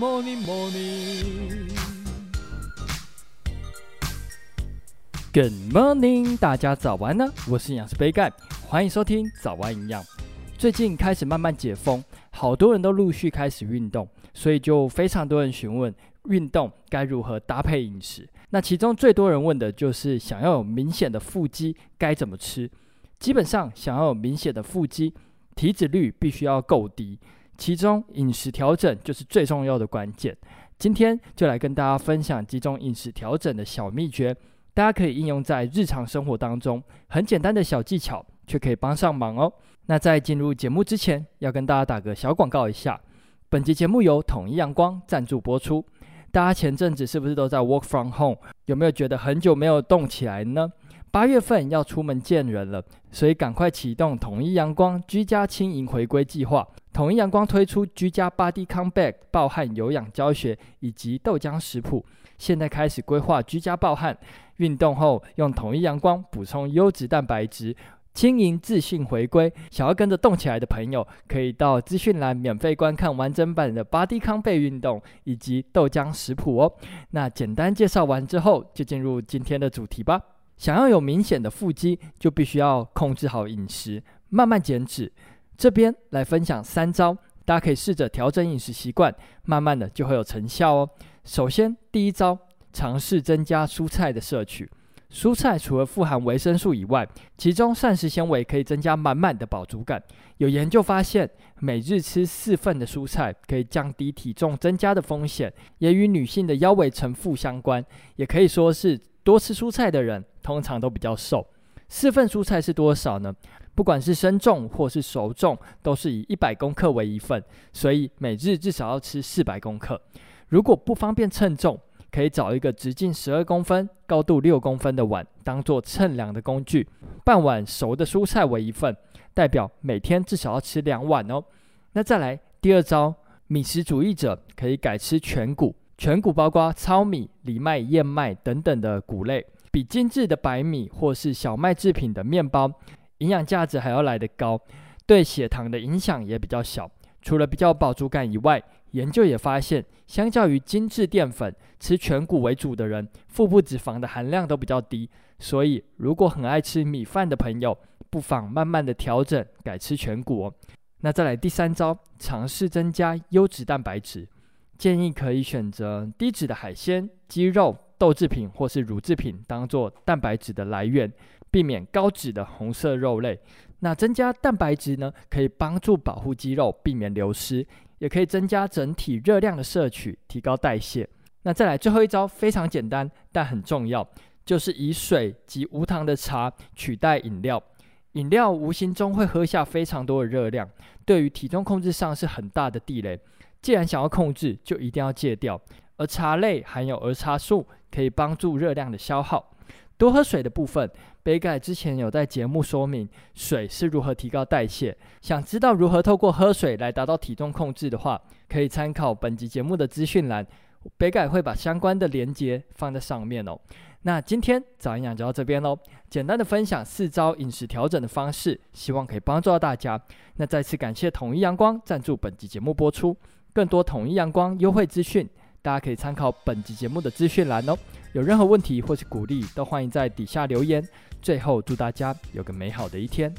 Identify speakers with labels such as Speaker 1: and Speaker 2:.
Speaker 1: morning, morning. Good morning，大家早安呢！我是营养师杯盖，欢迎收听早安营养。最近开始慢慢解封，好多人都陆续开始运动，所以就非常多人询问运动该如何搭配饮食。那其中最多人问的就是想要有明显的腹肌该怎么吃。基本上想要有明显的腹肌，体脂率必须要够低，其中饮食调整就是最重要的关键。今天就来跟大家分享几种饮食调整的小秘诀。大家可以应用在日常生活当中，很简单的小技巧，却可以帮上忙哦。那在进入节目之前，要跟大家打个小广告一下。本集节目由统一阳光赞助播出。大家前阵子是不是都在 work from home？有没有觉得很久没有动起来呢？八月份要出门见人了，所以赶快启动统一阳光居家轻盈回归计划。统一阳光推出居家 Body c o m b a c k 暴汗有氧教学以及豆浆食谱，现在开始规划居家暴汗。运动后用统一阳光补充优质蛋白质，轻盈自信回归。想要跟着动起来的朋友，可以到资讯栏免费观看完整版的 Body c o m b a c k 运动以及豆浆食谱哦。那简单介绍完之后，就进入今天的主题吧。想要有明显的腹肌，就必须要控制好饮食，慢慢减脂。这边来分享三招，大家可以试着调整饮食习惯，慢慢的就会有成效哦。首先，第一招。尝试增加蔬菜的摄取。蔬菜除了富含维生素以外，其中膳食纤维可以增加满满的饱足感。有研究发现，每日吃四份的蔬菜可以降低体重增加的风险，也与女性的腰围呈负相关。也可以说是多吃蔬菜的人通常都比较瘦。四份蔬菜是多少呢？不管是生重或是熟重，都是以一百公克为一份，所以每日至少要吃四百公克。如果不方便称重，可以找一个直径十二公分、高度六公分的碗，当做称量的工具。半碗熟的蔬菜为一份，代表每天至少要吃两碗哦。那再来第二招，米食主义者可以改吃全谷。全谷包括糙米、藜麦、燕麦等等的谷类，比精致的白米或是小麦制品的面包，营养价值还要来得高，对血糖的影响也比较小。除了比较饱足感以外，研究也发现，相较于精致淀粉，吃全谷为主的人，腹部脂肪的含量都比较低。所以，如果很爱吃米饭的朋友，不妨慢慢的调整，改吃全谷哦。那再来第三招，尝试增加优质蛋白质，建议可以选择低脂的海鲜、鸡肉、豆制品或是乳制品，当做蛋白质的来源，避免高脂的红色肉类。那增加蛋白质呢，可以帮助保护肌肉，避免流失。也可以增加整体热量的摄取，提高代谢。那再来最后一招非常简单，但很重要，就是以水及无糖的茶取代饮料。饮料无形中会喝下非常多的热量，对于体重控制上是很大的地雷。既然想要控制，就一定要戒掉。而茶类含有儿茶素，可以帮助热量的消耗。多喝水的部分，杯盖之前有在节目说明水是如何提高代谢。想知道如何透过喝水来达到体重控制的话，可以参考本集节目的资讯栏，杯盖会把相关的连接放在上面哦。那今天早营养就到这边喽，简单的分享四招饮食调整的方式，希望可以帮助到大家。那再次感谢统一阳光赞助本集节目播出，更多统一阳光优惠资讯，大家可以参考本集节目的资讯栏哦。有任何问题或是鼓励，都欢迎在底下留言。最后，祝大家有个美好的一天。